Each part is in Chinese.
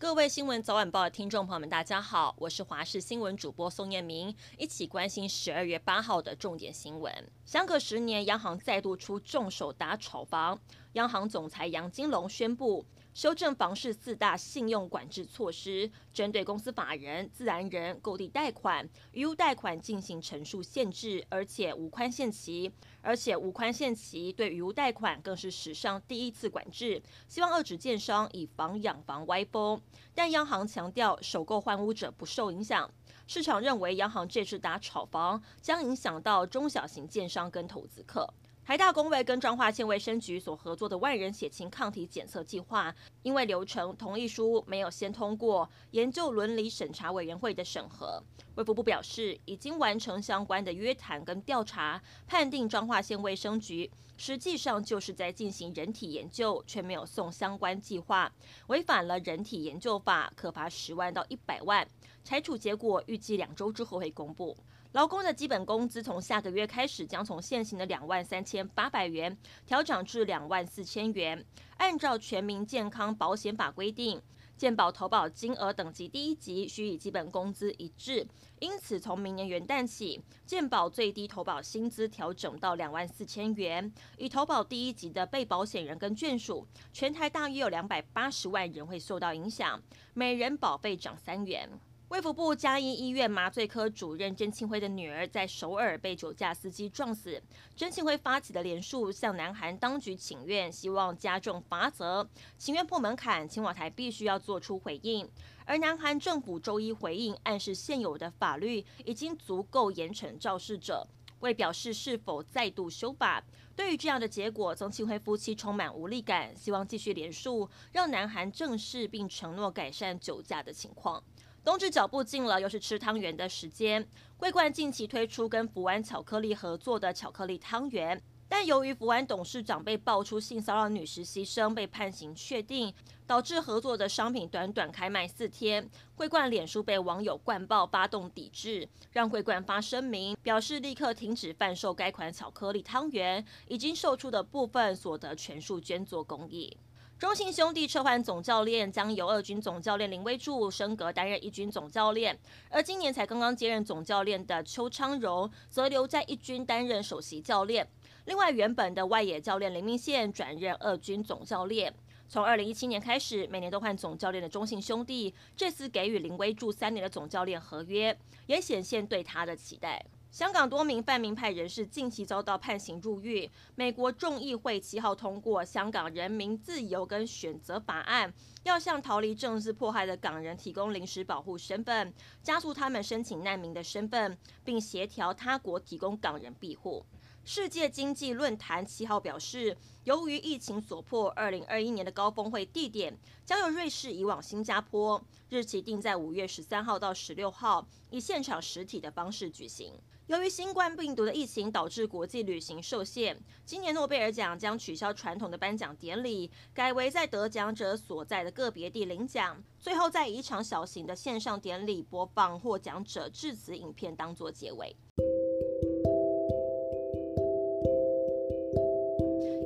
各位新闻早晚报的听众朋友们，大家好，我是华视新闻主播宋彦明，一起关心十二月八号的重点新闻。相隔十年，央行再度出重手打炒房，央行总裁杨金龙宣布。修正房市四大信用管制措施，针对公司法人、自然人购地贷款、余屋贷款进行陈述限制，而且无宽限期，而且无宽限期对余屋贷款更是史上第一次管制，希望遏止建商以房养房歪风。但央行强调，首购换屋者不受影响。市场认为，央行这次打炒房将影响到中小型建商跟投资客。台大公卫跟彰化县卫生局所合作的万人血清抗体检测计划，因为流程同意书没有先通过研究伦理审查委员会的审核，卫福部表示已经完成相关的约谈跟调查，判定彰化县卫生局实际上就是在进行人体研究，却没有送相关计划，违反了人体研究法，可罚十万到一百万。裁处结果预计两周之后会公布。劳工的基本工资从下个月开始将从现行的两万三千八百元调涨至两万四千元。按照全民健康保险法规定，健保投保金额等级第一级需与基本工资一致，因此从明年元旦起，健保最低投保薪资调整到两万四千元。已投保第一级的被保险人跟眷属，全台大约有两百八十万人会受到影响，每人保费涨三元。卫福部嘉义医院麻醉科主任曾庆辉的女儿在首尔被酒驾司机撞死，曾庆辉发起的联署向南韩当局请愿，希望加重罚则，请愿破门槛，青瓦台必须要做出回应。而南韩政府周一回应，暗示现有的法律已经足够严惩肇事者，未表示是否再度修法。对于这样的结果，曾庆辉夫妻充满无力感，希望继续联署，让南韩正视并承诺改善酒驾的情况。冬至脚步近了，又是吃汤圆的时间。桂冠近期推出跟福安巧克力合作的巧克力汤圆，但由于福安董事长被爆出性骚扰女实习生，被判刑确定，导致合作的商品短短开卖四天，桂冠脸书被网友灌爆，发动抵制，让桂冠发声明表示立刻停止贩售该款巧克力汤圆，已经售出的部分所得全数捐作公益。中信兄弟撤换总教练，将由二军总教练林威助升格担任一军总教练，而今年才刚刚接任总教练的邱昌荣则留在一军担任首席教练。另外，原本的外野教练林明宪转任二军总教练。从二零一七年开始，每年都换总教练的中信兄弟，这次给予林威助三年的总教练合约，也显现对他的期待。香港多名泛民派人士近期遭到判刑入狱。美国众议会七号通过《香港人民自由跟选择法案》，要向逃离政治迫害的港人提供临时保护身份，加速他们申请难民的身份，并协调他国提供港人庇护。世界经济论坛七号表示，由于疫情所迫，二零二一年的高峰会地点将由瑞士移往新加坡，日期定在五月十三号到十六号，以现场实体的方式举行。由于新冠病毒的疫情导致国际旅行受限，今年诺贝尔奖将取消传统的颁奖典礼，改为在得奖者所在的个别地领奖，最后再以一场小型的线上典礼播放获奖者致辞影片当作结尾。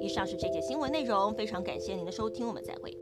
以上是这节新闻内容，非常感谢您的收听，我们再会。